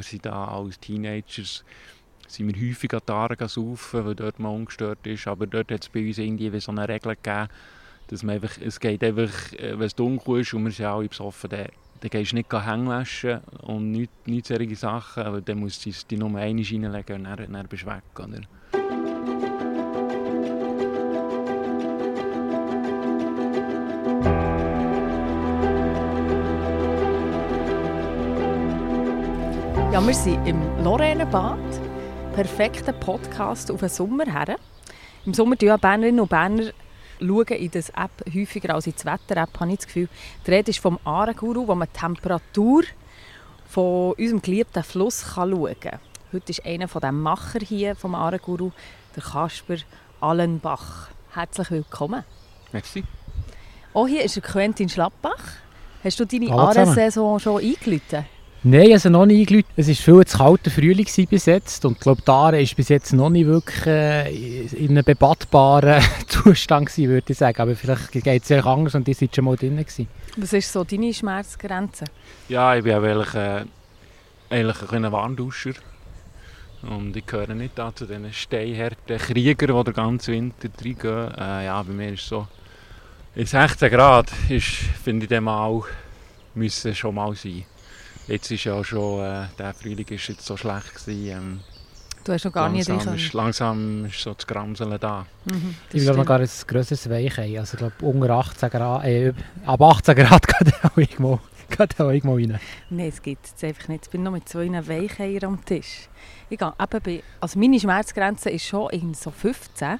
wir sind da als Teenagers sind wir häufig an die Aare saufen, weil dort mal ungestört ist. Aber dort hat es bei uns irgendwie so eine Regel gegeben, dass man einfach, es geht einfach, äh, wenn es dunkel ist und wir sind alle besoffen, dann, dann gehst du nicht hängen und nicht, nicht solche Sachen, aber dann musst du die Nummer 1 reinlegen und dann, dann bist du weg. Oder? Ja, wir sind im Lorrainebad. Perfekter Podcast auf den Sommer her. Im Sommer schauen ja Bernerinnen und Berner schauen in das App häufiger als in die Wetter-App, habe ich das Gefühl. Die Rede ist vom Aarenguru, wo man die Temperatur von unserem geliebten Fluss kann schauen kann. Heute ist einer der Macher hier vom Aarenguru, der Kasper Allenbach. Herzlich willkommen. Merci. Auch hier ist der Quentin Schlappbach. Hast du deine Aare-Saison schon eingeläutet? Nein, also noch nicht eingeläutet. Es war viel zu kalter Frühling bis jetzt und ich glaube, die Aare ist bis jetzt noch nicht wirklich äh, in einem bebattbaren Zustand gewesen, würde ich sagen. Aber vielleicht geht es ja anders und die sind schon mal drin gewesen. Was ist so deine Schmerzgrenze? Ja, ich bin eigentlich, äh, eigentlich ein Warnduscher. Und ich gehöre nicht da zu den steinharten Kriegern, die den ganzen Winter reingehen. Äh, ja, bei mir ist es so, in 16 Grad ist, finde ich, dem auch müssen schon mal sein. Jetzt ist ja schon, äh, der Frühling ist jetzt so schlecht gewesen. Ähm, du hast noch gar langsam nicht ist, Langsam ist so das Gramseln da. Mhm, ich glaube noch gar ein grösseres Weichei. Also ich glaube unter 18 Grad, äh, ab 18 Grad geht auch irgendwo, geht auch irgendwo rein. Nein, es gibt es einfach nicht. Ich bin noch mit zwei Weicheiern am Tisch. Ich gehe eben bei, also meine Schmerzgrenze ist schon in so 15.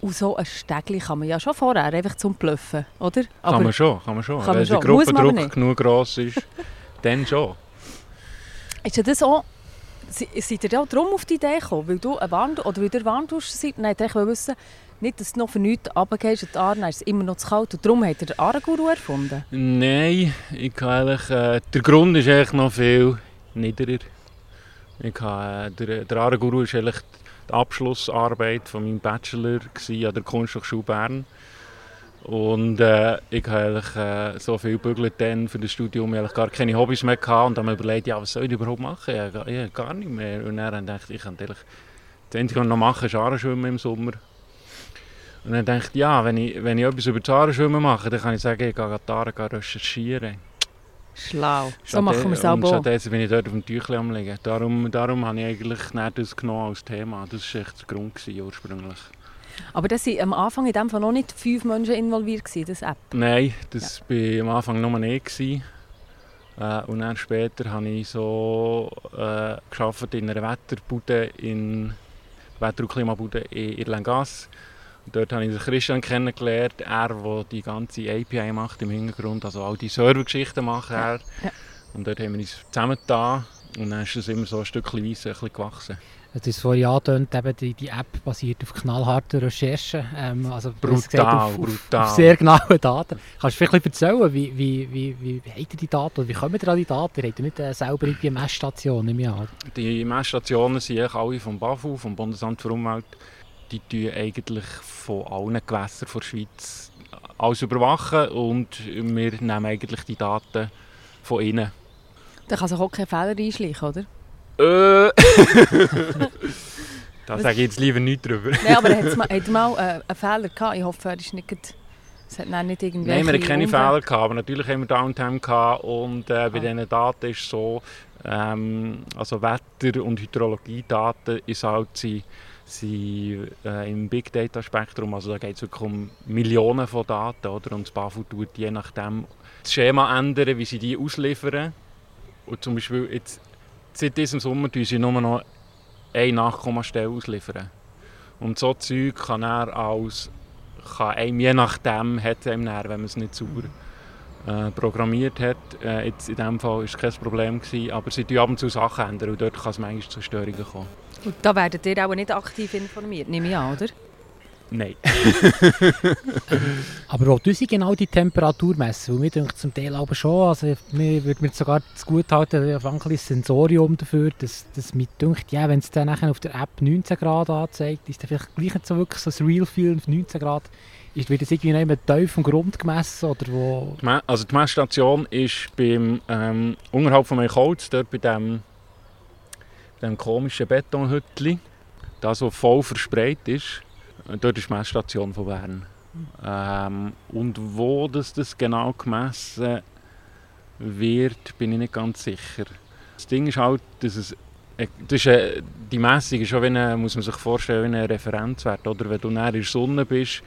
Und so ein Stegli kann man ja schon vorher, einfach zum Bluffen, oder? Aber kann man schon, kann man schon. Kann Wenn man der Gruppendruck genug gross ist, dann schon. Ist ja das auch, seid ihr auch darum auf die Idee gekommen, weil du ein Warn oder weil ihr Warnduscher seid? Nein, ich will wissen, nicht, dass du noch für nichts runtergehst und die Aare, ist es immer noch zu kalt und darum hat ihr den Aarenguru erfunden? Nein, ich eigentlich, äh, der Grund ist eigentlich noch viel niederer. Ich habe, äh, der, der Aarenguru ist eigentlich die Abschlussarbeit von meinem Bachelor an der Kunsthochschule Bern. Und äh, ich habe äh, so viel bügelt dann für das Studium, ich gar keine Hobbys mehr gehabt und dann habe ich überlegt, ja, was soll ich überhaupt machen? Ich, ich gar nicht mehr. Und dann dachte ich, ich kann das Einzige, was noch mache, ist Aarenschwimmen im Sommer. Und dann dachte ich, ja, wenn ich, wenn ich etwas über das Aarenschwimmen mache, dann kann ich sagen, ich gehe die Aare recherchieren. Schlau. So machen wir es auch. Und stattdessen bin ich dort auf dem Tüchlein am liegen. Darum, darum habe ich eigentlich das genommen als Thema. Das war echt der Grund gewesen, ursprünglich. Aber das waren am Anfang in dem Fall noch nicht fünf Menschen involviert, in das App? Nein, das war ja. am Anfang nur ich. Äh, und dann später habe ich so äh, geschafft in einer Wetterbude in Wetter- und Klimabude in Irlangas. Dort habe ich Christian kennengelernt, er, der die ganze API macht im Hintergrund, also all die Servergeschichten macht er. Ja. Und dort haben wir uns zusammen da und dann ist es immer so ein Stückchen weise ein gewachsen. Es ist vorhin angetönt, eben die, die App basiert auf knallharten Recherchen. Ähm, also brutal, auf, brutal. Auf sehr genaue Daten. Kannst du vielleicht erzählen, wie, wie, wie, wie, wie habt ihr die Daten oder wie kommen ihr an die Daten? Ihr habt nicht äh, selber eine Messstation im Jahr? Die Messstationen sind alle vom BAFU, vom Bundesamt für Umwelt die tun eigentlich von allen Gewässern der Schweiz alles überwachen und wir nehmen eigentlich die Daten von ihnen. Da kann sich auch kein Fehler einschleichen, oder? Äh. da sage ich jetzt lieber nichts drüber. Nein, aber hat mal, mal äh, einen Fehler gehabt? Ich hoffe, er ist nicht... Es hat nicht irgendwie Nein, wir hatten keine Fehler, gehabt, aber natürlich haben wir Downtime gehabt und äh, bei ah. diesen Daten ist es so, ähm, also Wetter- und Hydrologiedaten ist halt sie sind äh, im Big Data Spektrum, also da geht es wirklich um Millionen von Daten, oder? und das BAFU tut je nachdem das Schema ändern, wie sie die ausliefern. Und zum Beispiel jetzt, seit diesem Sommer tun sie nur noch eine Nachkommastelle ausliefern. Und so Zeug kann er als, kann einem, je nachdem, hat einem dann, wenn man es nicht sauber äh, programmiert hat. Äh, jetzt in diesem Fall war es kein Problem, gewesen, aber sie tun ab und zu Sachen ändern und dort kann es manchmal zu Störungen kommen. Und da werdet ihr auch nicht aktiv informiert, nehme ich an, oder? Nein. aber wo du genau die Temperatur messen? Weil mir denkt zum Teil aber schon, also mir würde mir sogar das gut halten, auf ein Sensorium dafür, dass, dass mir denkt, ja, wenn es dann auf der App 19 Grad anzeigt, ist dann vielleicht gleich nicht so wirklich so ein Real Feel 19 Grad wird das irgendwie nicht tief vom Grund gemessen? Oder wo? Also die Messstation ist beim, ähm, unterhalb von Holz, dort bei dem, dem komischen Betonhütli, das, was voll verspreit ist. Dort ist die Messstation von Bern. Ähm, und wo das, das genau gemessen wird, bin ich nicht ganz sicher. Das Ding ist halt, dass es äh, das ist, äh, die Messung ist schon, wie eine, muss man sich vorstellen, wie ein Referenzwert. Oder? Wenn du näher in der Sonne bist,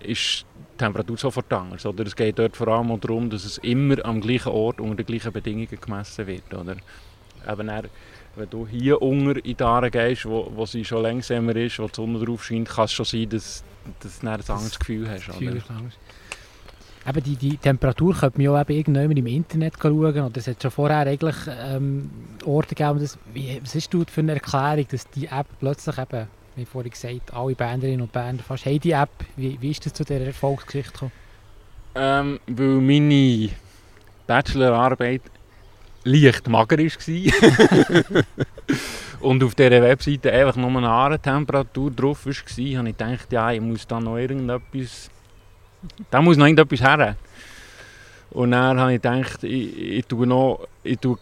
ist die Temperatur sofort anders. Oder? Es geht dort vor allem darum, dass es immer am gleichen Ort unter den gleichen Bedingungen gemessen wird. Oder? Eben dann, wenn du hier unter in die Aare gehst, wo, wo sie schon langsamer ist, wo die Sonne drauf scheint, kann es schon sein, dass, dass du ein anderes Gefühl hast. Oder? Eben die, die Temperatur könnte man ja eben irgendjemand im Internet schauen. Oder es hat schon vorher eigentlich ähm, Orte gegeben. Das, wie, was ist du für eine Erklärung, dass die App plötzlich eben, wie vorhin gesagt, alle Banderinnen und Bänder fast haben die App. Wie, wie ist das zu dieser Erfolgsgeschichte gekommen? Ähm, weil meine Bachelorarbeit leicht mager war. und auf dieser Webseite einfach nur eine Aarentemperatur drauf war, habe ich gedacht, ja, ich muss da noch irgendetwas da muss noch irgendetwas her. Und dann habe ich gedacht, ich, ich tue noch ich tue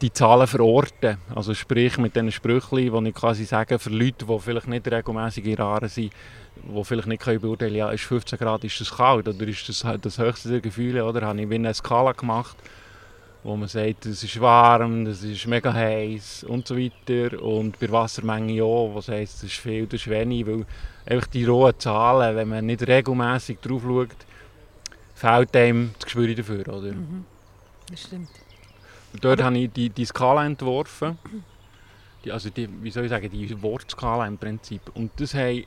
die Zahlen verorten. Also sprich mit diesen Sprüchen, die ich quasi sage, für Leute, die vielleicht nicht regelmäßig in Raren sind, die vielleicht nicht können beurteilen können, ja, ist 15 Grad, ist das kalt oder ist das das höchste der Gefühle, oder? Habe ich eine Skala gemacht, wo man sagt, es ist warm, es ist mega heiß und so weiter. Und bei Wassermenge auch, was heisst, es ist viel, das ist wenig, weil einfach die rohen Zahlen, wenn man nicht regelmäßig drauf schaut, fehlt einem das Gespür dafür, oder? Mhm. Das stimmt. dort Aber habe ich die, die Skala entworfen. Die, also die, wie soll ich sagen, die Wortskala im Prinzip. Und das haben,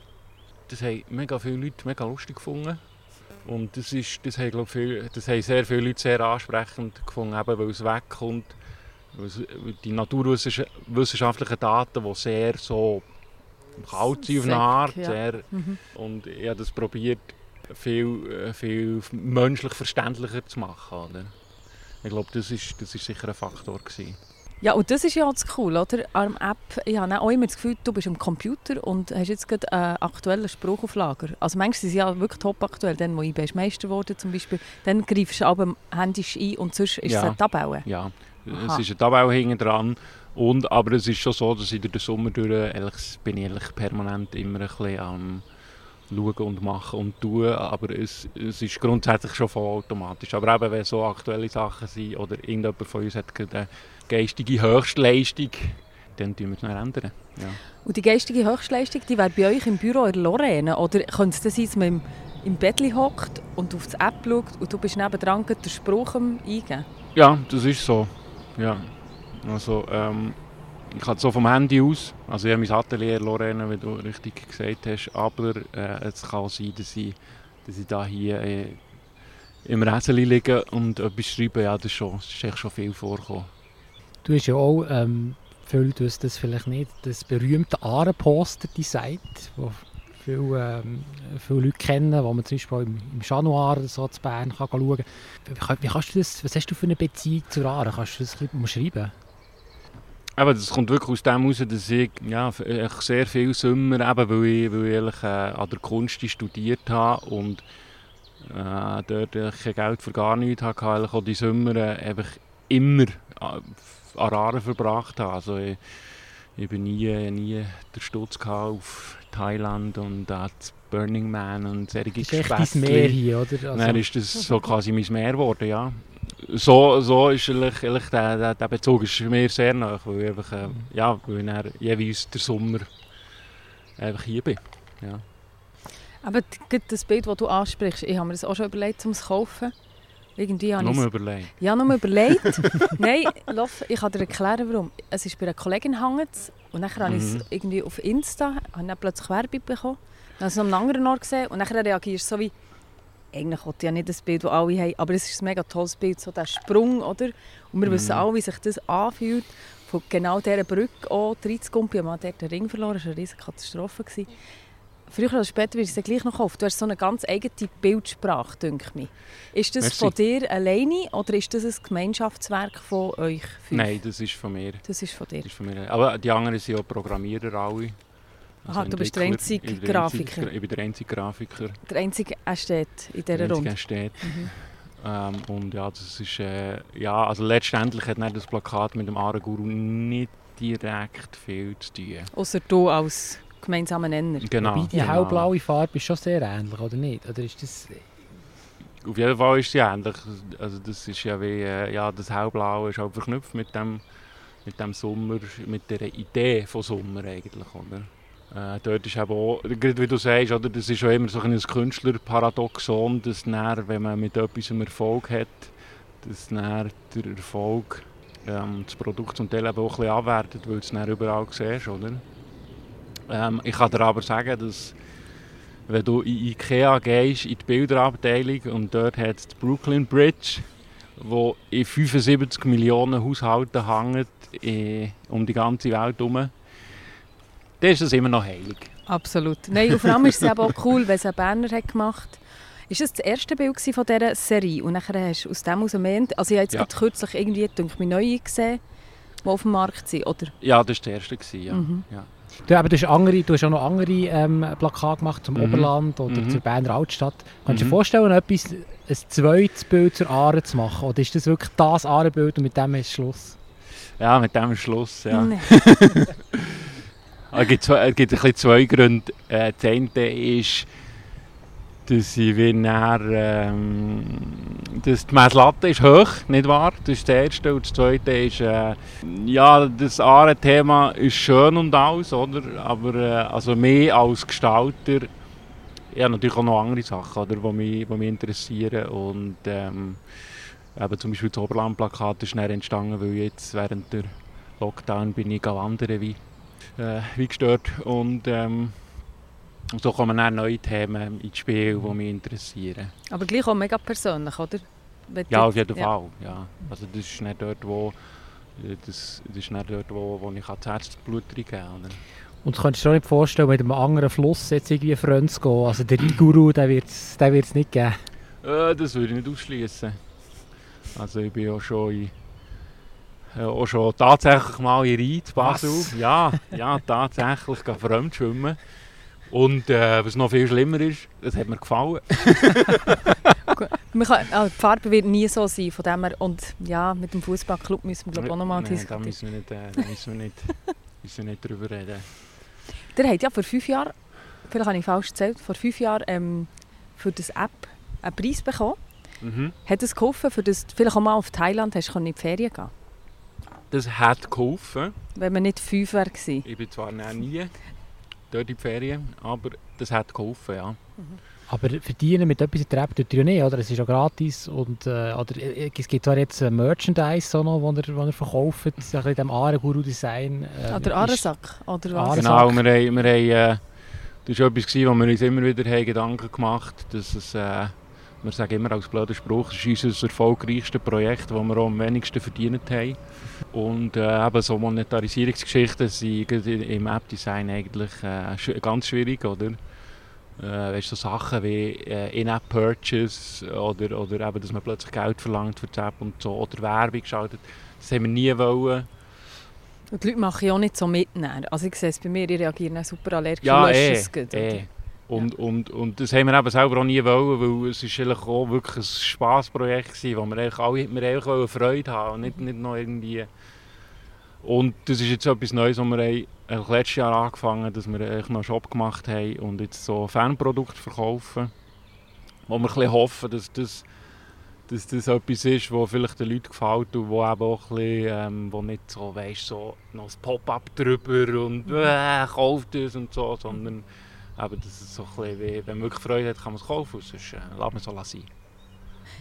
das haben mega viele Leute mega lustig gefunden. Und das, ist, das, haben, glaub, viel, das haben sehr viele Leute sehr ansprechend gefunden, eben weil es wegkommt. Weil die naturwissenschaftlichen Daten, die sehr so kalt sind auf eine Art. Ja. Sehr, mhm. Und ich habe das probiert, viel, äh, viel menschlich verständlicher zu machen. Oder? Ich glaube, das ist, das ist sicher ein Faktor. Gewesen. Ja, und das ist ja auch das Cool, oder? An App, ich habe auch immer das Gefühl, du bist am Computer und hast jetzt gerade einen aktuellen Spruch auf Lager. Also manchmal sind sie ja wirklich top aktuell. Dann, wo ich Meister wurde zum Beispiel, dann greifst du aber händisch ein und sonst ist ja. es eine Tabelle. Ja, Aha. es ist eine Tabelle hinten dran und, aber es ist schon so, dass ich durch den Sommer durch, ehrlich, bin ich ehrlich permanent immer ein bisschen am schauen und machen und tun, aber es, es ist grundsätzlich schon voll automatisch. Aber eben, wenn so aktuelle Sachen sind oder irgendjemand von uns hat eine geistige Höchstleistung, dann tun wir es dann ändern. Ja. Und die geistige Höchstleistung, die wäre bei euch im Büro in Lorraine? Oder könnte es das sein, dass man im, im Bett hockt und auf die App schaut und du bist nebendran den Spruch eingeben? Ja, das ist so. Ja. Also, ähm, ich kann so vom Handy aus, also ich habe mein Atelier Lorraine, wie du richtig gesagt hast, aber äh, es kann sein, dass ich, dass ich da hier äh, im Rätsel liege und etwas schreibe, ja, das ist, schon, das ist echt schon viel vorgekommen. Du hast ja auch, ähm, viele wissen das vielleicht nicht, das berühmte Ahrenposter designt, das viele, ähm, viele Leute kennen, wo man zum Beispiel im, im Januar so zu Bern kann schauen kann. Wie, kannst du das, was hast du für eine Beziehung zu Aare? Kannst du das ein bisschen schreiben? Aber das kommt wirklich aus dem heraus, dass ich ja, sehr viel Sommer, eben weil ich, weil ich ehrlich, äh, an der Kunst studiert habe und äh, dort kein Geld für gar nichts hatte, eigentlich auch die Sommer äh, einfach immer äh, an Raren verbracht habe. Also ich, ich bin nie, nie den Stutz auf Thailand und äh, Burning Man und solche Spätzle. Das ist Meer hier, oder? Also. Dann ist das so quasi mein Meer geworden, ja so, so ist ehrlich, ehrlich der, der, der Bezug ist mir sehr nah, weil ich einfach, äh, ja, weil ich jeweils der Sommer einfach hier bin. Ja. Aber das Bild, das du ansprichst, ich habe mir das auch schon überlegt, um es zu kaufen. Irgendwie habe nur überlegt? Ja, nur überlegt. Nein, lass, ich kann dir erklären, warum. Es ist bei einer Kollegin hängen und dann habe ich es mhm. irgendwie auf Insta, habe dann plötzlich Werbung bekommen, dann habe ich es an einem anderen Ort gesehen und dann reagierst du so wie eigentlich will ich ja nicht das Bild, das alle haben, aber es ist ein mega tolles Bild, so der Sprung, oder? Und wir mhm. wissen alle, wie sich das anfühlt, von genau dieser Brücke auch reinzukommen. Ich habe dort den Ring verloren, das war eine riesige Katastrophe. Früher oder später wird es gleich noch auf. Du hast so eine ganz eigene Bildsprache, denke ich. Ist das Merci. von dir alleine oder ist das ein Gemeinschaftswerk von euch fünf? Nein, das ist von mir. Das ist von dir? Das ist von mir. Aber die anderen sind auch Programmierer alle. Aha, du bist der einzige Ich bin der Grafiker. einzige- Ich bin der einzige Grafiker. Der einzige Ästhet in dieser der Runde. einzige steht. Mhm. Ähm, und ja, das ist, äh, ja, also letztendlich hat das Plakat mit dem Aarenguru nicht direkt viel zu tun. Außer du als gemeinsamer Nenner. Genau. Wobei die genau. hellblaue Farbe ist schon sehr ähnlich, oder nicht? Oder ist das... Auf jeden Fall ist sie ähnlich. Also das ist ja wie, äh, ja, das Hellblaue ist auch verknüpft mit dem, mit dem Sommer, mit der Idee von Sommer eigentlich, oder? Äh, dort ist eben auch, wie du sagst, oder, das ist schon immer so ein Künstlerparadoxon, dass dann, wenn man mit etwas einen Erfolg hat, dass dann der Erfolg ähm, das Produkt zum Teil eben auch ein bisschen abwertet, weil du es dann überall siehst, oder? Ähm, ich kann dir aber sagen, dass wenn du in Ikea gehst, in die Bilderabteilung und dort hat es die Brooklyn Bridge, wo in 75 Millionen Haushalten hängt, eh, um die ganze Welt herum, dann ist das immer noch heilig. Absolut. Nein, und vor allem ist es eben auch cool, wenn es ein Berner hat gemacht hat. Ist das das erste Bild von dieser Serie? Und nachher hast du aus dem aus. Also ich habe jetzt Ja. kürzlich irgendwie, denke ich, neue gesehen, die auf dem Markt sind, oder? Ja, das war der erste. Ja. Mhm. Ja. Du, aber du, hast andere, du hast auch noch andere ähm, Plakate gemacht zum Mhm. Oberland oder Mhm. zur Berner Altstadt. Kannst du Mhm. dir vorstellen, etwas, ein zweites Bild zur Aare zu machen? Oder ist das wirklich das Aarebild und mit dem ist Schluss? ja, mit dem ist Schluss. Ja. Nein. Es gibt, zwei, es gibt ein bisschen zwei Gründe. Äh, das eine ist, dass ich näher, ähm, dass die Messlatte ist hoch, nicht wahr? Das ist das Erste. Und das Zweite ist, äh, ja, das Aare-Thema ist schön und alles, oder? Aber äh, also mehr als Gestalter, ja, natürlich auch noch andere Sachen, oder, die, mich, die mich interessieren. Und ähm, eben zum Beispiel das Oberland-Plakat ist dann entstanden, weil jetzt während der Lockdown bin ich wandern wie äh, wie gestört. Und ähm, so kommen dann neue Themen ins Spiel, die mich interessieren. Aber gleich auch mega persönlich, oder? Wenn Ja, auf jeden ja. Fall. Ja. Also das ist nicht dort, wo, äh, das, das ist nicht dort, wo, wo ich das Herzblut reingeben kann. oder? Und du kannst dir auch nicht vorstellen, mit einem anderen Fluss jetzt irgendwie Freund zu gehen. Also der Iguru, den wird es wird's nicht geben. Äh, das würde ich nicht ausschließen. Also ich bin ja schon in, äh, auch schon tatsächlich mal in Rhein, Basel. Was? Ja, ja, tatsächlich gehe fremd schwimmen. Und äh, was noch viel schlimmer ist, das hat mir gefallen. Man kann, also die Farbe wird nie so sein, von dem her, und ja, mit dem Fußballclub müssen wir glaube auch nochmal da diskutieren. müssen wir nicht, äh, da müssen wir nicht, müssen wir nicht drüber reden. Der hat ja vor fünf Jahren, vielleicht habe ich falsch erzählt, vor fünf Jahren ähm, für das App einen Preis bekommen. Mhm. Hat es geholfen, für das du vielleicht auch mal auf Thailand hast, können in die Ferien gehen Das hat geholfen. wenn man nicht fünf gewesen. Ich bin zwar noch nie dort in die Ferien, aber das hat geholfen, ja. Aber verdienen mit etwas in der App tut ihr ja nicht, oder? Es ist ja gratis und äh, oder, äh, es gibt zwar jetzt äh, Merchandise, auch noch, wo ihr, wo ihr verkauft, so ein bisschen in diesem Aare-Guru-Design. Äh, Oder Arensack, oder was? Genau, wir haben, wir haben, äh, das war etwas, wo wir uns immer wieder haben Gedanken gemacht haben, dass es, äh, wir sagen immer als blöder Spruch, es ist unser erfolgreichstes Projekt, das wir auch am wenigsten verdient haben. Und äh, eben so Monetarisierungsgeschichten sind im App-Design eigentlich äh, ganz schwierig, oder? Äh, weißt, so Sachen wie äh, In-App-Purchase oder, oder eben, dass man plötzlich Geld verlangt für die App und so, oder Werbung schaltet, das haben wir nie wollen. Und die Leute machen ja auch nicht so mit. Also ich sehe es bei mir, ich reagiere dann super allergisch Ja, eh, eh. Und, und, und das haben wir eben selber auch nie wollen, weil es ist eigentlich auch wirklich ein Spassprojekt gewesen, wo wir eigentlich alle wir eigentlich Freude haben und nicht, nicht noch irgendwie... Und das ist jetzt etwas Neues, was wir haben, eigentlich letztes Jahr angefangen dass wir eigentlich noch einen Shop gemacht haben und jetzt so Fanprodukte verkaufen, wo wir ein bisschen hoffen, dass das, dass das etwas ist, was vielleicht den Leuten gefällt und wo eben auch ein bisschen, ähm, wo nicht so, weißt, so noch ein Pop-up drüber und äh, kauft es und so, sondern eben, das ist so ein bisschen wie, wenn man wirklich Freude hat, kann man es kaufen, sonst äh, lässt man es so lassen.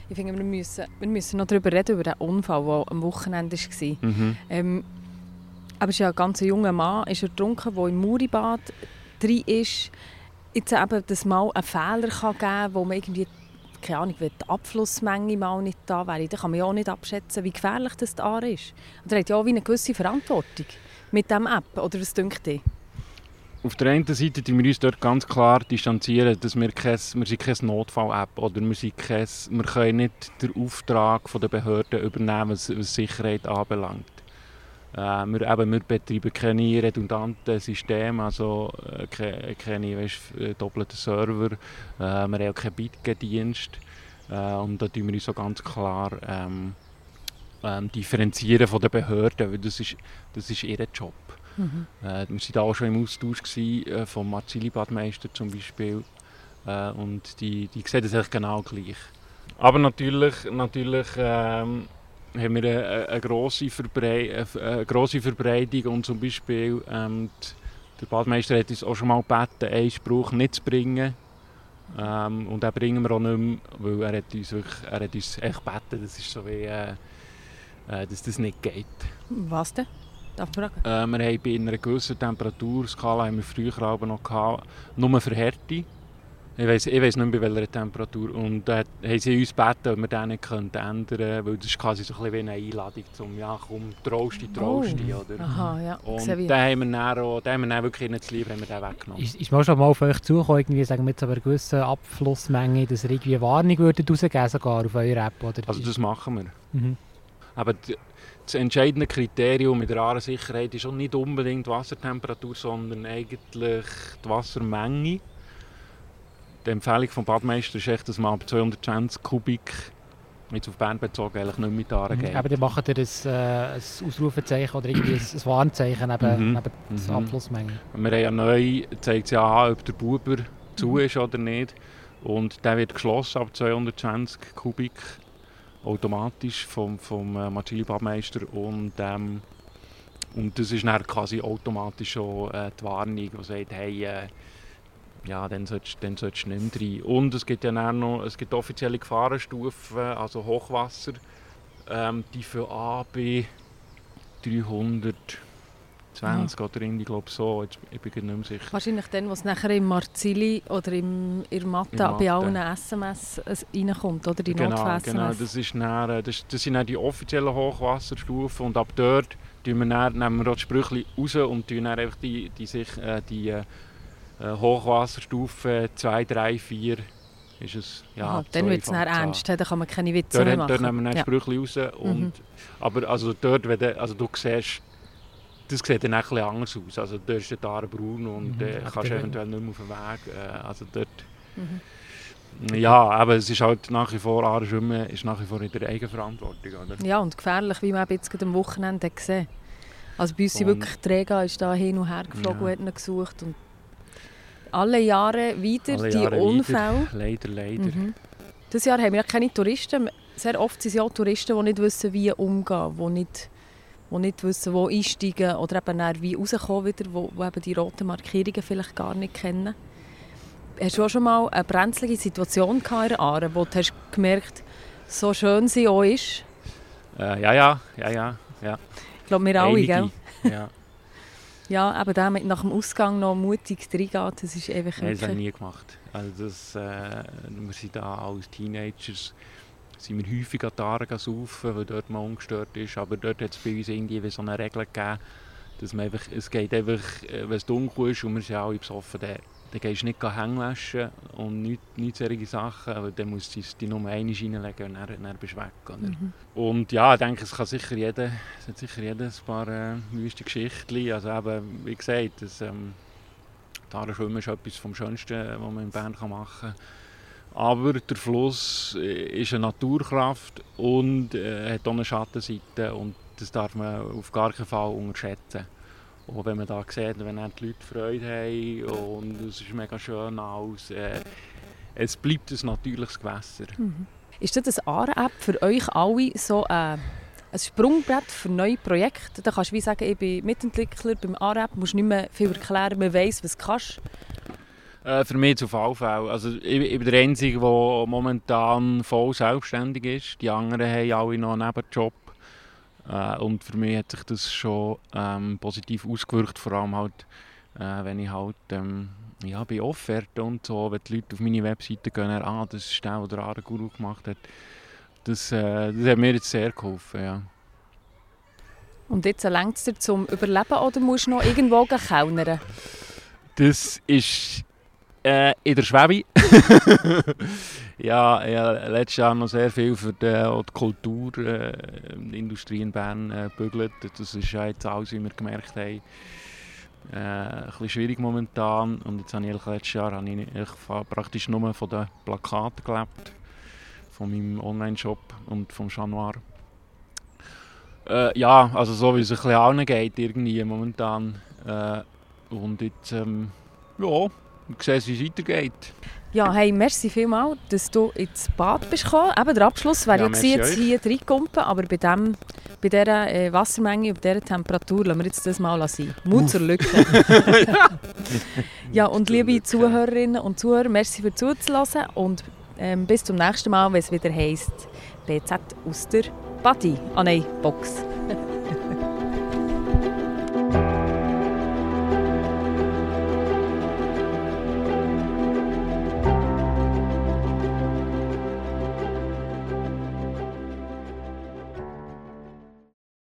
Ich finde, wir müssen, wir müssen noch darüber reden, über den Unfall, der am Wochenende war. Mhm. Ähm, aber es ist ja ein ganz junger Mann, ist er getrunken, der im Muribad drin ist. Jetzt eben, dass mal einen Fehler kann geben kann, wo man irgendwie, keine Ahnung, wenn die Abflussmenge mal nicht da wäre, dann kann man ja auch nicht abschätzen, wie gefährlich das da ist. Und er hat ja auch eine gewisse Verantwortung mit diesem App, oder was denkt ihr? Auf der einen Seite distanzieren wir uns dort ganz klar, distanzieren, dass wir, kein, wir sind keine Notfall-App oder wir, sind kein, wir können nicht den Auftrag der Behörden übernehmen, was, was Sicherheit anbelangt. Äh, wir, eben, wir betreiben keine redundanten Systeme, also äh, keine, weißt, äh, doppelten Server. Äh, wir haben auch keinen Bitgen-Dienst. Äh, und da tun wir uns so ganz klar ähm, ähm, differenzieren von den Behörden, weil das ist, das ist ihr Job. Mhm. Äh, wir waren auch schon im Austausch gewesen, äh, vom Marzili-Badmeister zum Beispiel. Äh, und die, die sehen das eigentlich genau gleich. Aber natürlich, natürlich ähm, haben wir eine, eine, grosse Verbrei eine grosse Verbreitung und zum Beispiel ähm, die, der Badmeister hat uns auch schon mal gebeten, einen Spruch nicht zu bringen. Ähm, und den bringen wir auch nicht mehr, weil er hat uns, wirklich, er hat uns echt gebeten, das ist so wie, äh, äh, dass das nicht geht. Was denn? Darf ich fragen? Äh, wir haben bei einer gewissen Temperaturskala haben wir früher aber noch gehabt, nur für Härte. Ich weiß ich weiss nicht mehr, bei welcher Temperatur. Und da äh, haben sie uns gebeten, ob wir den nicht ändern könnten, weil das ist quasi so ein bisschen wie eine Einladung zum «Ja, komm, traust dich, traust dich», oh. oder? Aha, ja. Und den haben wir dann, auch, den haben wir dann wirklich nicht zu lieb, haben wir den weggenommen. Ist, ist man schon mal auf euch zugekommen, irgendwie, sagen wir jetzt aber eine gewisse Abflussmenge, dass ihr irgendwie eine Warnung würdet rausgeben sogar auf eurer App? Oder? Also das machen wir. Mhm. Aber das entscheidende Kriterium mit der Aaresicherheit ist auch nicht unbedingt die Wassertemperatur, sondern eigentlich die Wassermenge die Empfehlung vom Badmeister ist echt, dass man ab 220 Kubik jetzt auf Bern bezogen eigentlich nicht mit Aare geht. Aber dann macht ihr ein, äh, ein Ausrufezeichen oder irgendwie ein, ein Warnzeichen neben, mhm. neben mhm. der Abflussmenge. Wir haben ja neu, zeigt ja an, ob der Buber zu mhm. ist oder nicht. Und der wird geschlossen ab 220 Kubik automatisch vom, vom äh, Maschinenbaumeister und, ähm, und das ist dann quasi automatisch auch äh, die Warnung, die sagt, hey, äh, ja, dann solltest, du nicht mehr rein. Und es gibt ja dann noch es gibt offizielle Gefahrenstufen, also Hochwasser, ähm, die für A, B 300 20 ja. oder irgendwie, glaube so, jetzt, ich bin nicht mehr sicher. Wahrscheinlich dann, was nachher im Marzilli oder im, in Mathe, bei allen SMS reinkommt, oder die genau, Genau, das, ist dann, äh, das, das sind dann die offiziellen Hochwasserstufen und ab dort tun wir dann, nehmen wir die Sprüche raus und tun dann einfach die, die, sich, äh, die äh, äh Hochwasserstufe 2, 3, 4 ist es, ja, Aha, dann wird es ernst, dann kann man keine Witze dort, mehr machen. Dort nehmen wir dann ja. Sprüche raus und, mhm. aber also dort, wenn du, also du siehst das sieht dann ein bisschen anders aus. Also dort ist der Aare braun und mhm. äh, kannst eventuell nicht mehr auf den Weg. Äh, also dort... Mhm. Ja, aber es ist halt nach wie vor, Aare schwimmen ist nach wie vor in der Eigenverantwortung. Oder? Ja, und gefährlich, wie man jetzt am Wochenende gesehen Also bei uns sind wirklich Träger ist da hin und her geflogen ja. und hat gesucht. Und alle Jahre wieder alle die Jahre Unfälle. Wieder. Leider, leider. Mhm. Dieses Jahr haben wir keine Touristen. Sehr oft sind es ja Touristen, die nicht wissen, wie umgehen, die nicht, die nicht wissen, wo einsteigen oder eben wie rauskommen wieder, wo, wo eben die roten Markierungen vielleicht gar nicht kennen. Hast du auch schon mal eine brenzlige Situation in der Aare, wo du hast gemerkt so schön sie auch ist? Äh, ja, ja, ja, ja, ja. Ich glaube, wir alle, gell? Ja. Ja, aber der mit nach dem Ausgang noch mutig reingeht, das ist einfach Nein, das habe ich nie gemacht. Also das, äh, wir sind da als Teenagers sind wir häufig an die Aare saufen, weil dort mal ungestört ist. Aber dort hat es bei uns irgendwie so eine Regel gegeben, dass man einfach, es geht einfach, äh, wenn es dunkel ist und wir sind alle besoffen, dann dann gehst du nicht hängen waschen und nicht, nicht solche Sachen, aber dann musst du die Nummer 1 reinlegen und dann, dann bist du weg. Mhm. Und ja, ich denke, es kann sicher jeder, es hat sicher jeder ein paar äh, wüste Geschichten. Also eben, wie gesagt, das, ähm, Schwimmen ist etwas vom Schönsten, was man in Bern machen kann. Aber der Fluss äh, ist eine Naturkraft und äh, hat auch eine Schattenseite und das darf man auf gar keinen Fall unterschätzen. Und wenn man da sieht, wenn die Leute Freude haben und es sieht mega schön aus, äh, es bleibt ein natürliches Gewässer. Mhm. Ist das Aare-App für euch alle so äh, ein Sprungbrett für neue Projekte? Da kannst du wie sagen, ich bin Mitentwickler beim Aare-App, musst nicht mehr viel erklären, man weiss, was du kannst. Äh, für mich auf jeden Fall. Also, ich, ich bin der Einzige, der momentan voll selbstständig ist. Die anderen haben alle noch einen Nebenjob. Äh, und für mich hat sich das schon ähm, positiv ausgewirkt, vor allem halt, äh, wenn ich halt ähm, ja, bei Offerten und so, wenn die Leute auf meine Webseite gehen, ah, das ist der, der Ara Guru gemacht hat. Das, äh, das hat mir jetzt sehr geholfen, ja. Und jetzt längt es dir zum Überleben oder musst du noch irgendwo kellnern? Das ist äh, in der Schwäbe. ja, ja, letztes Jahr noch sehr viel für die, die Kulturindustrie äh, in Bern äh, bügelt. Das ist jetzt alles, wie wir gemerkt haben, äh, ein bisschen schwierig momentan. Und jetzt habe ich letztes Jahr habe ich, ich praktisch nur von den Plakaten gelebt, von meinem Online-Shop und vom Januar. Äh, ja, also so wie es ein bisschen allen geht irgendwie momentan. Äh, und jetzt, ähm, ja, wir sehen, wie es weitergeht. Ja, hey, merci vielmals, dass du ins Bad bist gekommen. Eben, der Abschluss wäre ja, ja jetzt hier reinkumpen, aber bei, dem, bei dieser äh, Wassermenge, bei dieser Temperatur lassen wir jetzt das mal sein. Mut zur Lücke. ja, und liebe Zuhörerinnen und Zuhörer, merci für zuzulassen und ähm, bis zum nächsten Mal, wenn es wieder heisst BZ aus der Body. Ah nein, Box.